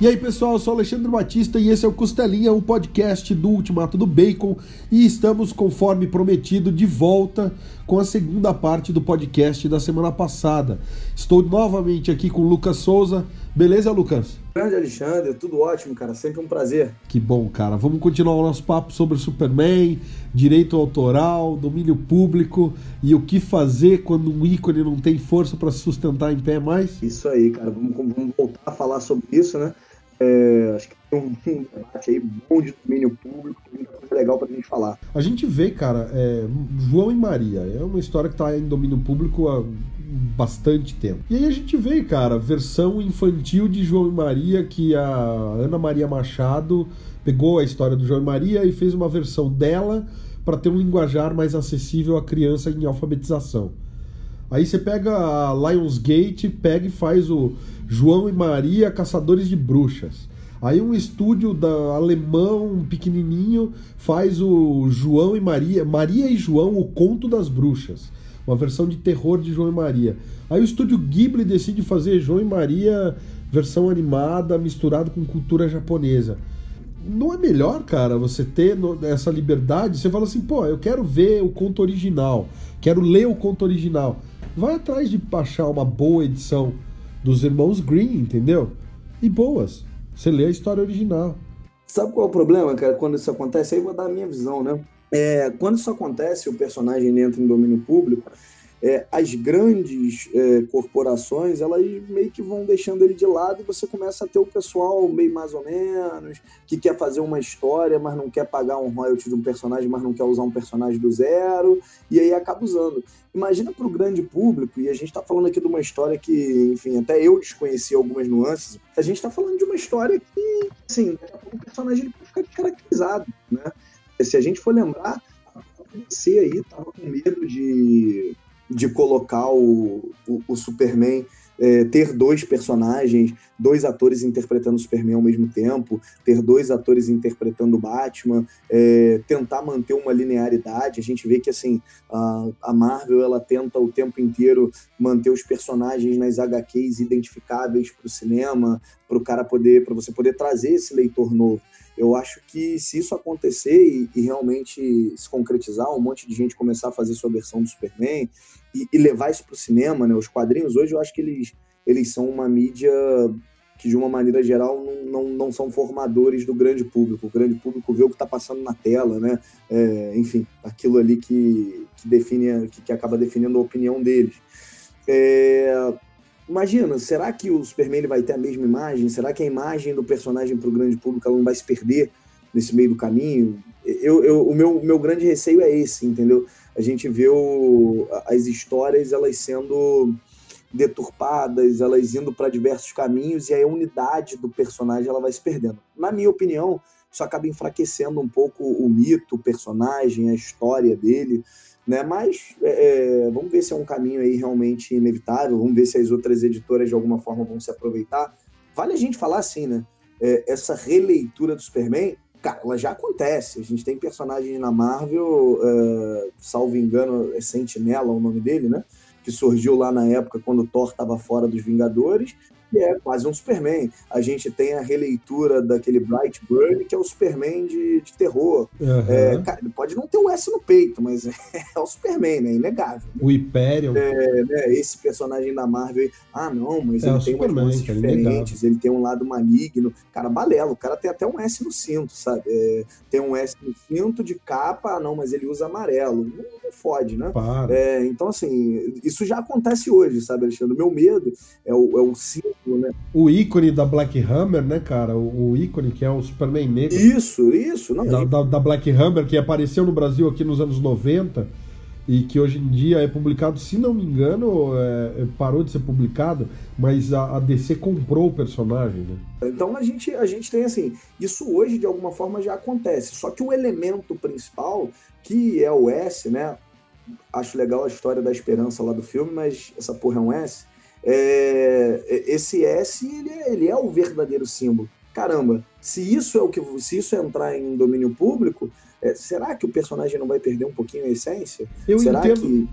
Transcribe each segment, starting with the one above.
E aí, pessoal, eu sou Alexandre Batista e esse é o Costelinha, o podcast do Ultimato do Bacon. E estamos, conforme prometido, de volta com a segunda parte do podcast da semana passada. Estou novamente aqui com o Lucas Souza. Beleza, Lucas? Grande Alexandre, tudo ótimo, cara. Sempre um prazer. Que bom, cara. Vamos continuar o nosso papo sobre Superman, direito autoral, domínio público e o que fazer quando um ícone não tem força para se sustentar em pé mais. Isso aí, cara. Vamos, vamos voltar a falar sobre isso, né? É, acho que tem um, um, debate aí bom de domínio público, muita coisa legal pra gente falar. A gente vê, cara, é, João e Maria, é uma história que tá em domínio público há bastante tempo. E aí a gente vê, cara, versão infantil de João e Maria, que a Ana Maria Machado pegou a história do João e Maria e fez uma versão dela para ter um linguajar mais acessível à criança em alfabetização. Aí você pega a Lionsgate, pega e faz o João e Maria Caçadores de Bruxas. Aí um estúdio da alemão pequenininho faz o João e Maria, Maria e João, o Conto das Bruxas, uma versão de terror de João e Maria. Aí o estúdio Ghibli decide fazer João e Maria versão animada misturado com cultura japonesa. Não é melhor, cara, você ter essa liberdade? Você fala assim, pô, eu quero ver o conto original, quero ler o conto original vai atrás de achar uma boa edição dos irmãos Green, entendeu? E boas. Você lê a história original. Sabe qual é o problema, cara, quando isso acontece? Aí eu vou dar a minha visão, né? É, quando isso acontece, o personagem entra em domínio público, é, as grandes é, corporações elas meio que vão deixando ele de lado e você começa a ter o pessoal meio mais ou menos que quer fazer uma história, mas não quer pagar um royalty de um personagem, mas não quer usar um personagem do zero e aí acaba usando. Imagina para o grande público e a gente está falando aqui de uma história que, enfim, até eu desconheci algumas nuances. A gente está falando de uma história que, assim, o personagem fica caracterizado, né? Se a gente for lembrar, a aí tava com medo de de colocar o, o, o Superman, é, ter dois personagens, dois atores interpretando o Superman ao mesmo tempo, ter dois atores interpretando o Batman, é, tentar manter uma linearidade. A gente vê que assim a, a, Marvel ela tenta o tempo inteiro manter os personagens nas HQs identificáveis para o cinema, para o cara poder, para você poder trazer esse leitor novo. Eu acho que se isso acontecer e, e, realmente se concretizar, um monte de gente começar a fazer sua versão do Superman e, e levar isso para o cinema, né? Os quadrinhos hoje eu acho que eles, eles são uma mídia que de uma maneira geral não, não, não são formadores do grande público. O grande público vê o que está passando na tela, né? É, enfim, aquilo ali que, que define, que, que acaba definindo a opinião deles. É, Imagina, será que o Superman ele vai ter a mesma imagem? Será que a imagem do personagem para o grande público ela não vai se perder nesse meio do caminho? Eu, eu, o meu, meu grande receio é esse, entendeu? A gente vê o, as histórias elas sendo deturpadas, elas indo para diversos caminhos e a unidade do personagem ela vai se perdendo. Na minha opinião, isso acaba enfraquecendo um pouco o mito, o personagem, a história dele né? Mas é, é, vamos ver se é um caminho aí realmente inevitável, vamos ver se as outras editoras de alguma forma vão se aproveitar. Vale a gente falar assim, né? É, essa releitura do Superman, cara, ela já acontece. A gente tem personagens na Marvel, é, salvo engano, é Sentinela o nome dele, né? Que surgiu lá na época quando o Thor estava fora dos Vingadores, que é quase um Superman. A gente tem a releitura daquele Bright Burn, que é o Superman de, de terror. Uhum. É, cara, pode não ter o S no peito, mas é, é o Superman, né? Inegável. O Hyperion. É, né? Esse personagem da Marvel, ah, não, mas é ele tem Superman, umas coisas diferentes, ele tem um lado maligno. Cara, balela, o cara tem até um S no cinto, sabe? É, tem um S no cinto de capa, ah, não, mas ele usa amarelo. Não, não fode, né? É, então, assim, isso já acontece hoje, sabe, Alexandre? O meu medo é o, é o cinto né? O ícone da Black Hammer, né, cara? O, o ícone que é o Superman negro. Isso, isso. Não, da, da, da, Black Hammer, que apareceu no Brasil aqui nos anos 90 e que hoje em dia é publicado, se não me engano, é, é, parou de ser publicado, mas a, a, DC comprou o personagem, né? Então a gente, a gente tem assim, isso hoje de alguma forma já acontece, só que o elemento principal, que é o S, né? Acho legal a história da esperança lá do filme, mas essa porra é um S é, esse S ele é, ele é o verdadeiro símbolo. Caramba, se isso é o que se isso é entrar em domínio público, é, será que o personagem não vai perder um pouquinho a essência? Eu será entendo. que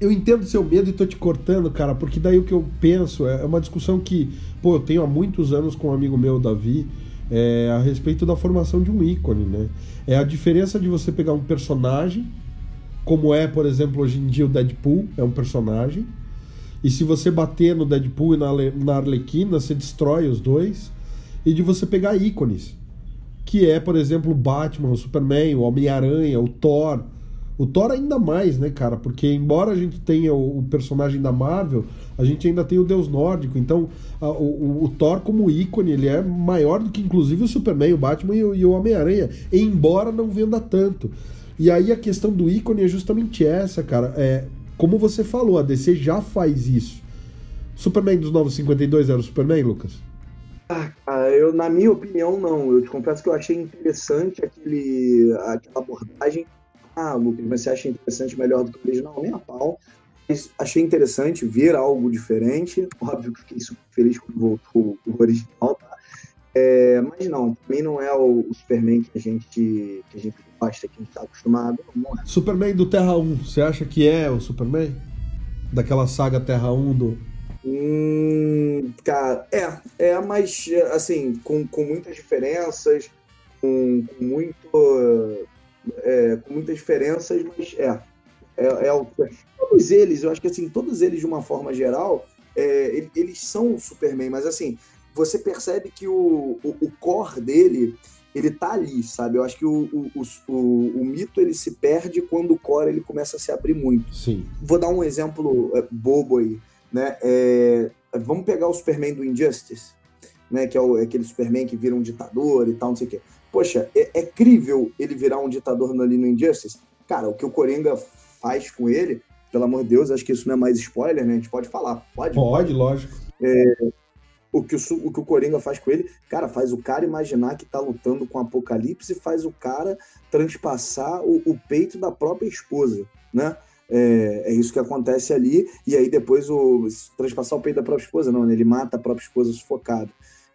eu entendo seu medo e tô te cortando, cara, porque daí o que eu penso é uma discussão que, pô, eu tenho há muitos anos com um amigo meu, Davi, é, a respeito da formação de um ícone, né? É a diferença de você pegar um personagem, como é, por exemplo, hoje em dia o Deadpool, é um personagem, e se você bater no Deadpool e na, na Arlequina, você destrói os dois, e de você pegar ícones, que é, por exemplo, o Batman, o Superman, o Homem-Aranha, o Thor, o Thor ainda mais, né, cara? Porque embora a gente tenha o, o personagem da Marvel, a gente ainda tem o Deus Nórdico. Então, a, o, o, Thor como ícone, ele é maior do que inclusive o Superman, o Batman e o, e o Homem-Aranha. Embora não venda tanto. E aí a questão do ícone é justamente essa, cara. É, como você falou, a DC já faz isso. Superman dos Novos 52 era o Superman, Lucas? Ah, eu, na minha opinião, não. Eu te confesso que eu achei interessante aquele, aquela abordagem ah, Lucas, você acha interessante melhor do que o original? Nem a pau. Mas achei interessante ver algo diferente. Óbvio que fiquei super feliz quando voltou o original, tá? É, mas não, também não é o, o, Superman que a gente, que a gente gosta, que a gente está acostumado. Não é. Superman do Terra 1, você acha que é o Superman? Daquela saga Terra 1 do. Hum, cara, é, é, mas assim, com, com muitas diferenças, com, com muito é, com muitas diferenças, mas é. É, é, todos eles, eu acho que assim, todos eles, de uma forma geral, é, eles são o Superman, mas assim, você percebe que o, o, o, core dele, ele tá ali, sabe? Eu acho que o, o, o, o, mito ele se perde quando o core ele começa a se abrir muito. Sim. Vou dar um exemplo é, bobo aí, né? É, vamos pegar o Superman do Injustice, né? Que é, o, é aquele Superman que vira um ditador e tal, não sei o quê. Poxa, é, é crível ele virar um ditador ali no Injustice? Cara, o que o Coringa faz com ele, pelo amor de Deus, acho que isso não é mais spoiler, né? A gente pode falar. Pode? Pode, pode. lógico. É, que o, o que o Coringa faz com ele, cara, faz o cara imaginar que tá lutando com o Apocalipse e faz o cara transpassar o, o peito da própria esposa, né? É, é, isso que acontece ali, e aí depois o. Transpassar o peito da própria esposa, não, né? Ele mata a própria esposa sufocado.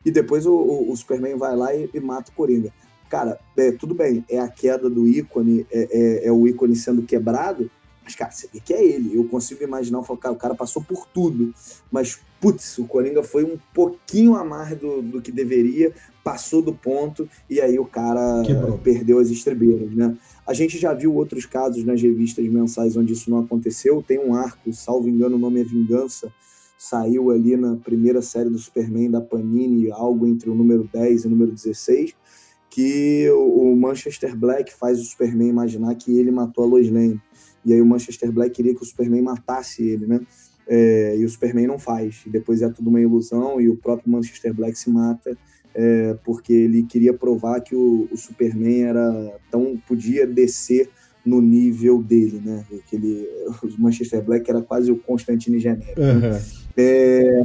E depois o, o, o Superman vai lá e, e, mata o Coringa. Cara, é, tudo bem, é a queda do ícone, é, é, é, o ícone sendo quebrado, mas, cara, você vê que é ele. Eu consigo imaginar, eu falo, cara, o cara passou por tudo, mas, putz, o Coringa foi um pouquinho a mais do, do que deveria, passou do ponto, e aí o cara Quebrou. perdeu as estrebeiras, né? A gente já viu outros casos nas revistas mensais onde isso não aconteceu. Tem um arco, salvo engano, o nome é Vingança, saiu ali na primeira série do Superman da Panini, algo entre o número 10 e o número 16, que o Manchester Black faz o Superman imaginar que ele matou a Lois Lane. E aí o Manchester Black queria que o Superman matasse ele, né? É, e o Superman não faz. E depois é tudo uma ilusão e o próprio Manchester Black se mata é, porque ele queria provar que o, o Superman era tão podia descer no nível dele, né? Que ele, o Manchester Black era quase o Constantine genérico. Uhum. Né? É...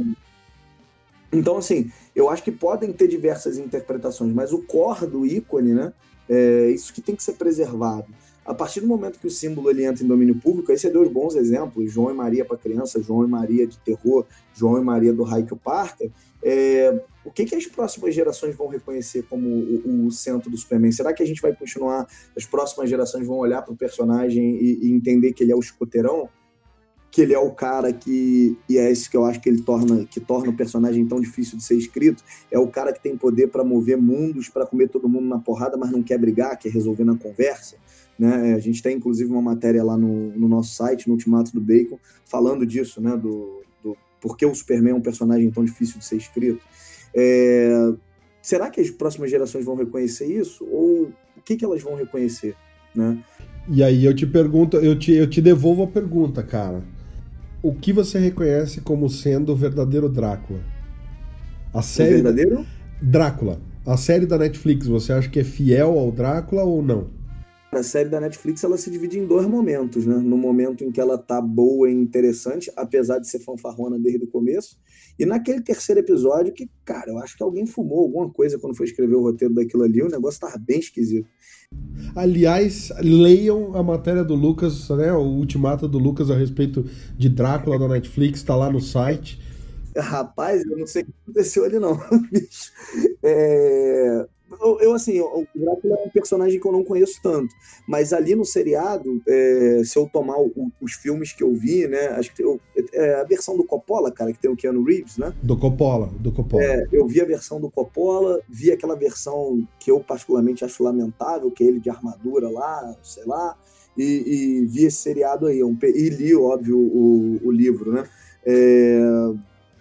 Então, assim, eu acho que podem ter diversas interpretações, mas o core do ícone, né? É isso que tem que ser preservado. A partir do momento que o símbolo ele entra em domínio público, aí você deu os bons exemplos, João e Maria para criança, João e Maria de terror, João e Maria do Raio que Parker, é, o que, que as próximas gerações vão reconhecer como o, o, centro do Superman? Será que a gente vai continuar, as próximas gerações vão olhar para o personagem e, e, entender que ele é o escoteirão? que ele é o cara que e é esse que eu acho que ele torna que torna o personagem tão difícil de ser escrito é o cara que tem poder para mover mundos para comer todo mundo na porrada mas não quer brigar quer resolver na conversa né a gente tem inclusive uma matéria lá no, no nosso site no Ultimato do Bacon falando disso né do, do por que o Superman é um personagem tão difícil de ser escrito é, será que as próximas gerações vão reconhecer isso ou o que que elas vão reconhecer né e aí eu te pergunto eu te, eu te devolvo a pergunta cara o que você reconhece como sendo o verdadeiro Drácula? A série. O verdadeiro? Drácula. A série da Netflix, você acha que é fiel ao Drácula ou não? A série da Netflix ela se divide em dois momentos, né? No momento em que ela tá boa e interessante, apesar de ser fanfarrona desde o começo, e naquele terceiro episódio que, cara, eu acho que alguém fumou alguma coisa quando foi escrever o roteiro daquilo ali, o negócio tava bem esquisito. Aliás, leiam a matéria do Lucas, né? O ultimato do Lucas a respeito de Drácula da Netflix, tá lá no site. Rapaz, eu não sei o que aconteceu ali, não, bicho. É... Eu, eu, assim, o Drácula é um personagem que eu não conheço tanto, mas ali no seriado, é, se eu tomar o, os filmes que eu vi, né, acho que eu, é a versão do Coppola, cara, que tem o Keanu Reeves, né? Do Coppola, do Coppola. É, eu vi a versão do Coppola, vi aquela versão que eu particularmente acho lamentável, que é ele de armadura lá, sei lá, e, e vi esse seriado aí, um, e li, óbvio, o, o livro, né? É,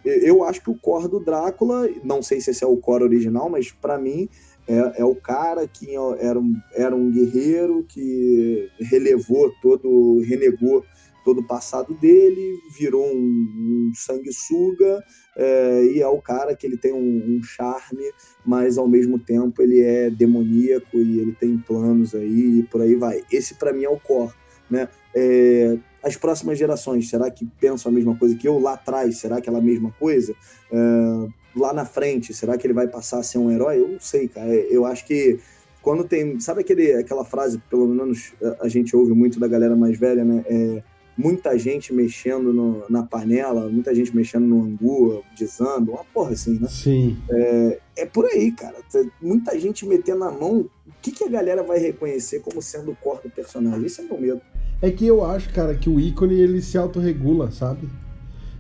eu acho que o core do Drácula, não sei se esse é o core original, mas para mim é, é, o cara que era um, era um guerreiro que relevou todo, renegou todo o passado dele, virou um, um sanguessuga é, e é o cara que ele tem um, um, charme, mas ao mesmo tempo ele é demoníaco e ele tem planos aí e por aí vai. Esse para mim é o core, né? É, as próximas gerações, será que pensam a mesma coisa que eu lá atrás? Será que é a mesma coisa? É, lá na frente, será que ele vai passar a ser um herói? Eu não sei, cara. É, eu acho que quando tem. Sabe aquele, aquela frase, pelo menos a gente ouve muito da galera mais velha, né? É, muita gente mexendo no, na panela, muita gente mexendo no angu, desando, uma porra assim, né? Sim. É, é por aí, cara. Muita gente metendo na mão. O que, que a galera vai reconhecer como sendo o corpo do personagem? Esse é meu medo. É que eu acho, cara, que o ícone ele se autorregula, sabe?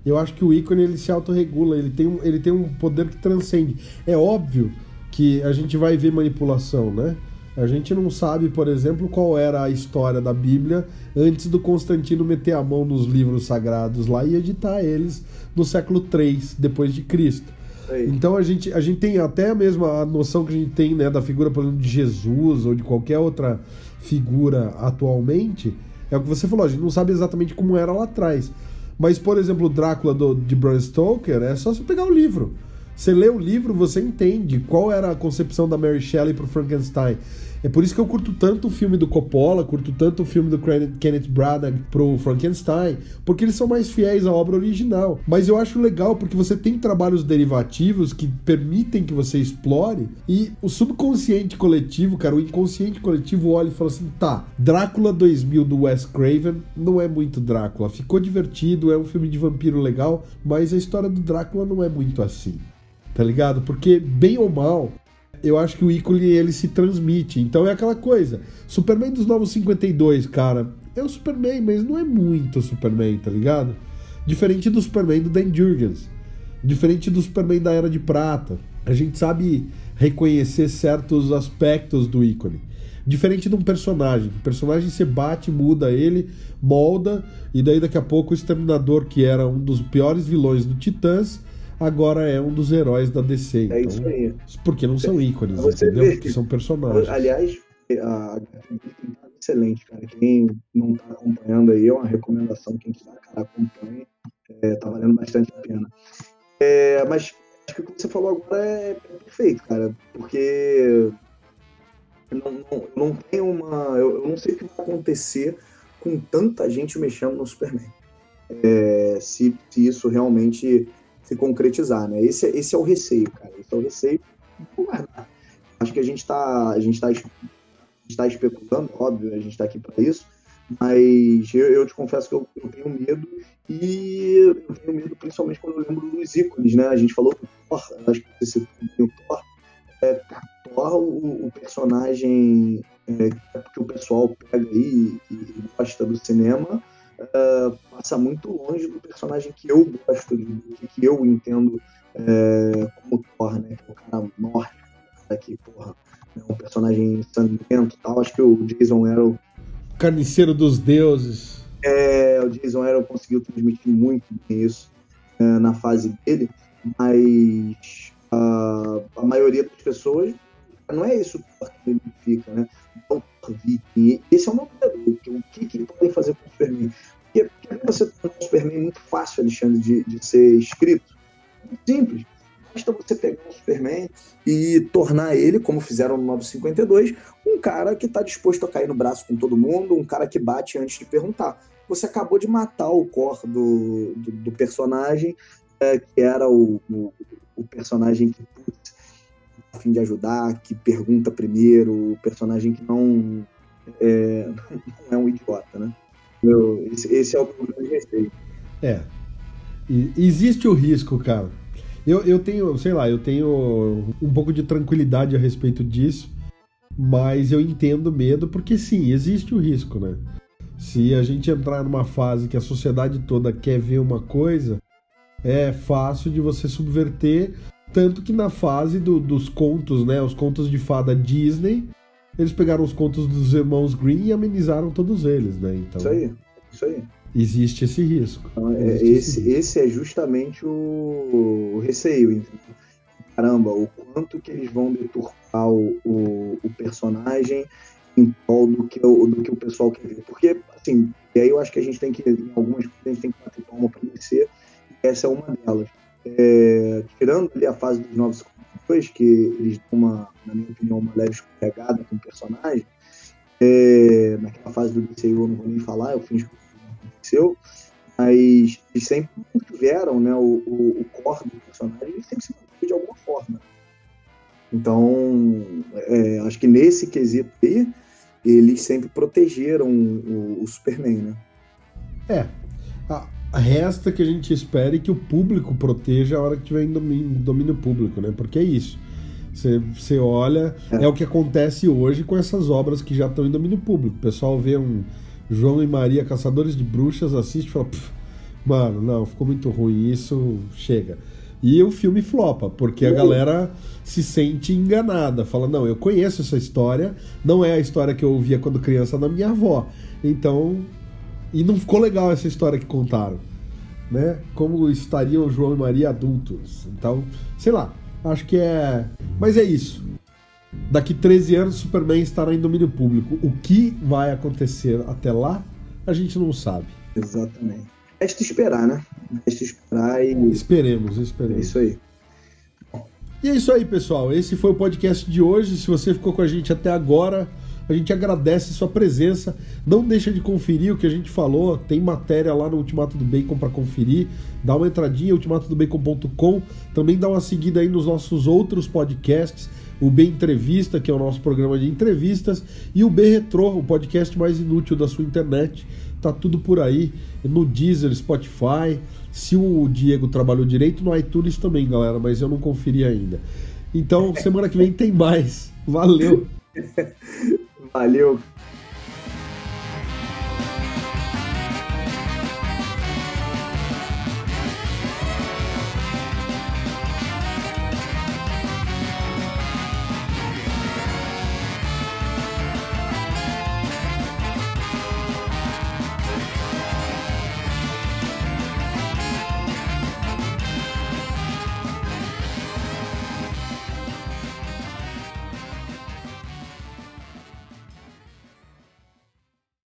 Eu acho que o ícone ele se autorregula, ele tem, um, ele tem um poder que transcende. É óbvio que a gente vai ver manipulação, né? A gente não sabe, por exemplo, qual era a história da Bíblia antes do Constantino meter a mão nos livros sagrados lá e editar eles no século III depois de Cristo. Então a gente, a gente tem até a mesma noção que a gente tem né, da figura, por exemplo, de Jesus ou de qualquer outra figura atualmente. É o que você falou, a gente não sabe exatamente como era lá atrás. Mas, por exemplo, o Drácula do, de Bram Stoker é só você pegar o livro. Você lê o livro, você entende qual era a concepção da Mary Shelley para o Frankenstein. É por isso que eu curto tanto o filme do Coppola, curto tanto o filme do Kenneth Branagh pro Frankenstein, porque eles são mais fiéis à obra original. Mas eu acho legal porque você tem trabalhos derivativos que permitem que você explore e o subconsciente coletivo, cara, o inconsciente coletivo olha e fala assim: tá, Drácula 2000 do Wes Craven não é muito Drácula. Ficou divertido, é um filme de vampiro legal, mas a história do Drácula não é muito assim tá ligado? Porque, bem ou mal, eu acho que o ícone ele se transmite. Então é aquela coisa. Superman dos Novos 52, cara, é o Superman, mas não é muito Superman, tá ligado? Diferente do Superman do Dan Jurgens. Diferente do Superman da Era de Prata. A gente sabe reconhecer certos aspectos do ícone. Diferente de um personagem. O personagem você bate, muda ele, molda, e daí daqui a pouco o Exterminador, que era um dos piores vilões do Titãs, agora é um dos heróis da DC. É então, isso aí. Porque não são ícones, Você entendeu? Porque são personagens. Aliás, a excelente, cara. Quem não está acompanhando aí é uma recomendação. Quem está, cara, acompanhe. É, tá valendo bastante a pena. É, mas acho que o que você falou agora é, perfeito, cara. Porque não, não, não tem uma. Eu, eu, não sei o que vai acontecer com tanta gente mexendo no Superman. É, se, se isso realmente se concretizar, né? Esse, esse é o receio, cara. Esse é o receio. Acho que a gente está a gente tá, está especulando, óbvio, a gente está aqui para isso, mas eu, eu, te confesso que eu, eu, tenho medo e eu tenho medo principalmente quando eu lembro dos ícones, né? A gente falou do Thor, acho que você o Thor. É, Thor, o, o personagem é, que o pessoal pega aí e, e gosta do cinema, uh, passa muito longe do personagem que eu gosto, do que eu entendo uh, como Thor, né? É o cara cara que, porra, é um personagem sangrento e tal. Acho que o Jason Aaron... Carniceiro dos deuses. É, o Jason Aaron conseguiu transmitir muito bem isso uh, na fase dele, mas a maioria das pessoas não é isso que identifica, né? Então. Esse é o meu medo. O que, que podem fazer com o Superman? Você torna o Superman muito fácil, Alexandre, de, de ser escrito? Simples. Basta você pegar o Superman e tornar ele, como fizeram no 952, um cara que está disposto a cair no braço com todo mundo, um cara que bate antes de perguntar. Você acabou de matar o core do, do, do personagem, é, que era o, o, o personagem que putz, a fim de ajudar, que pergunta primeiro, o personagem que não é, não é um idiota, né? Meu, esse, esse, é o problema de receio. É. E, existe o risco, cara. Eu, eu tenho, sei lá, eu tenho um pouco de tranquilidade a respeito disso, Mas eu entendo medo porque sim, existe o risco, né? Se a gente entrar numa fase que a sociedade toda quer ver uma coisa, é fácil de você subverter. Tanto que na fase do, dos contos, né? Os contos de fada Disney, eles pegaram os contos dos irmãos Green e amenizaram todos eles, né? Então, isso aí, isso aí. Existe esse risco. Então, é, existe esse, esse, esse, é justamente o, o receio. Entendeu? Caramba, o quanto que eles vão deturpar o, o, o personagem em prol do que, o, do que o pessoal quer ver. Porque, assim, e aí eu acho que a gente tem que, em algumas coisas, a gente tem que bater palma para vencer, e essa é uma delas. É, tirando ali a fase dos novos depois que eles dão uma, na minha opinião, uma leve escorregada com o personagem, é, naquela fase do DCU eu não vou nem falar, eu finjo que não aconteceu, mas eles sempre tiveram né, o, o, o core do personagem, ele sempre se manteve de alguma forma. Então, é, acho que nesse quesito aí, eles sempre protegeram o, o Superman, né? É. A, resta que a gente espere que o público proteja a hora que tiver em domínio, domínio público, né? Porque é isso. Você olha, é. é. o que acontece hoje com essas obras que já estão em domínio público. O pessoal vê um João e Maria Caçadores de Bruxas, assiste e fala, mano, não, ficou muito ruim isso, chega. E o filme flopa, porque a galera se sente enganada. Fala, não, eu conheço essa história, não é a história que eu ouvia quando criança da minha avó. Então. E não ficou legal essa história que contaram. Né? Como estariam João e Maria adultos. Então, sei lá, acho que é. Mas é isso. Daqui 13 anos, Superman estará em domínio público. O que vai acontecer até lá, a gente não sabe. Exatamente. Resta esperar, né? Resta esperar e. Esperemos, esperemos. É isso aí. E é isso aí, pessoal. Esse foi o podcast de hoje. Se você ficou com a gente até agora, a gente agradece sua presença. Não deixa de conferir o que a gente falou. Tem matéria lá no Ultimato do Bacon para conferir. Dá uma entradinha, ultimatodobacon.com. Também dá uma seguida aí nos nossos outros podcasts. O B Entrevista, que é o nosso programa de entrevistas, e o B Retro, o podcast mais inútil da sua internet. Tá tudo por aí, no Deezer, Spotify. Se o Diego trabalhou direito, no iTunes também, galera, mas eu não conferi ainda. Então, semana que vem tem mais. Valeu! Valeu!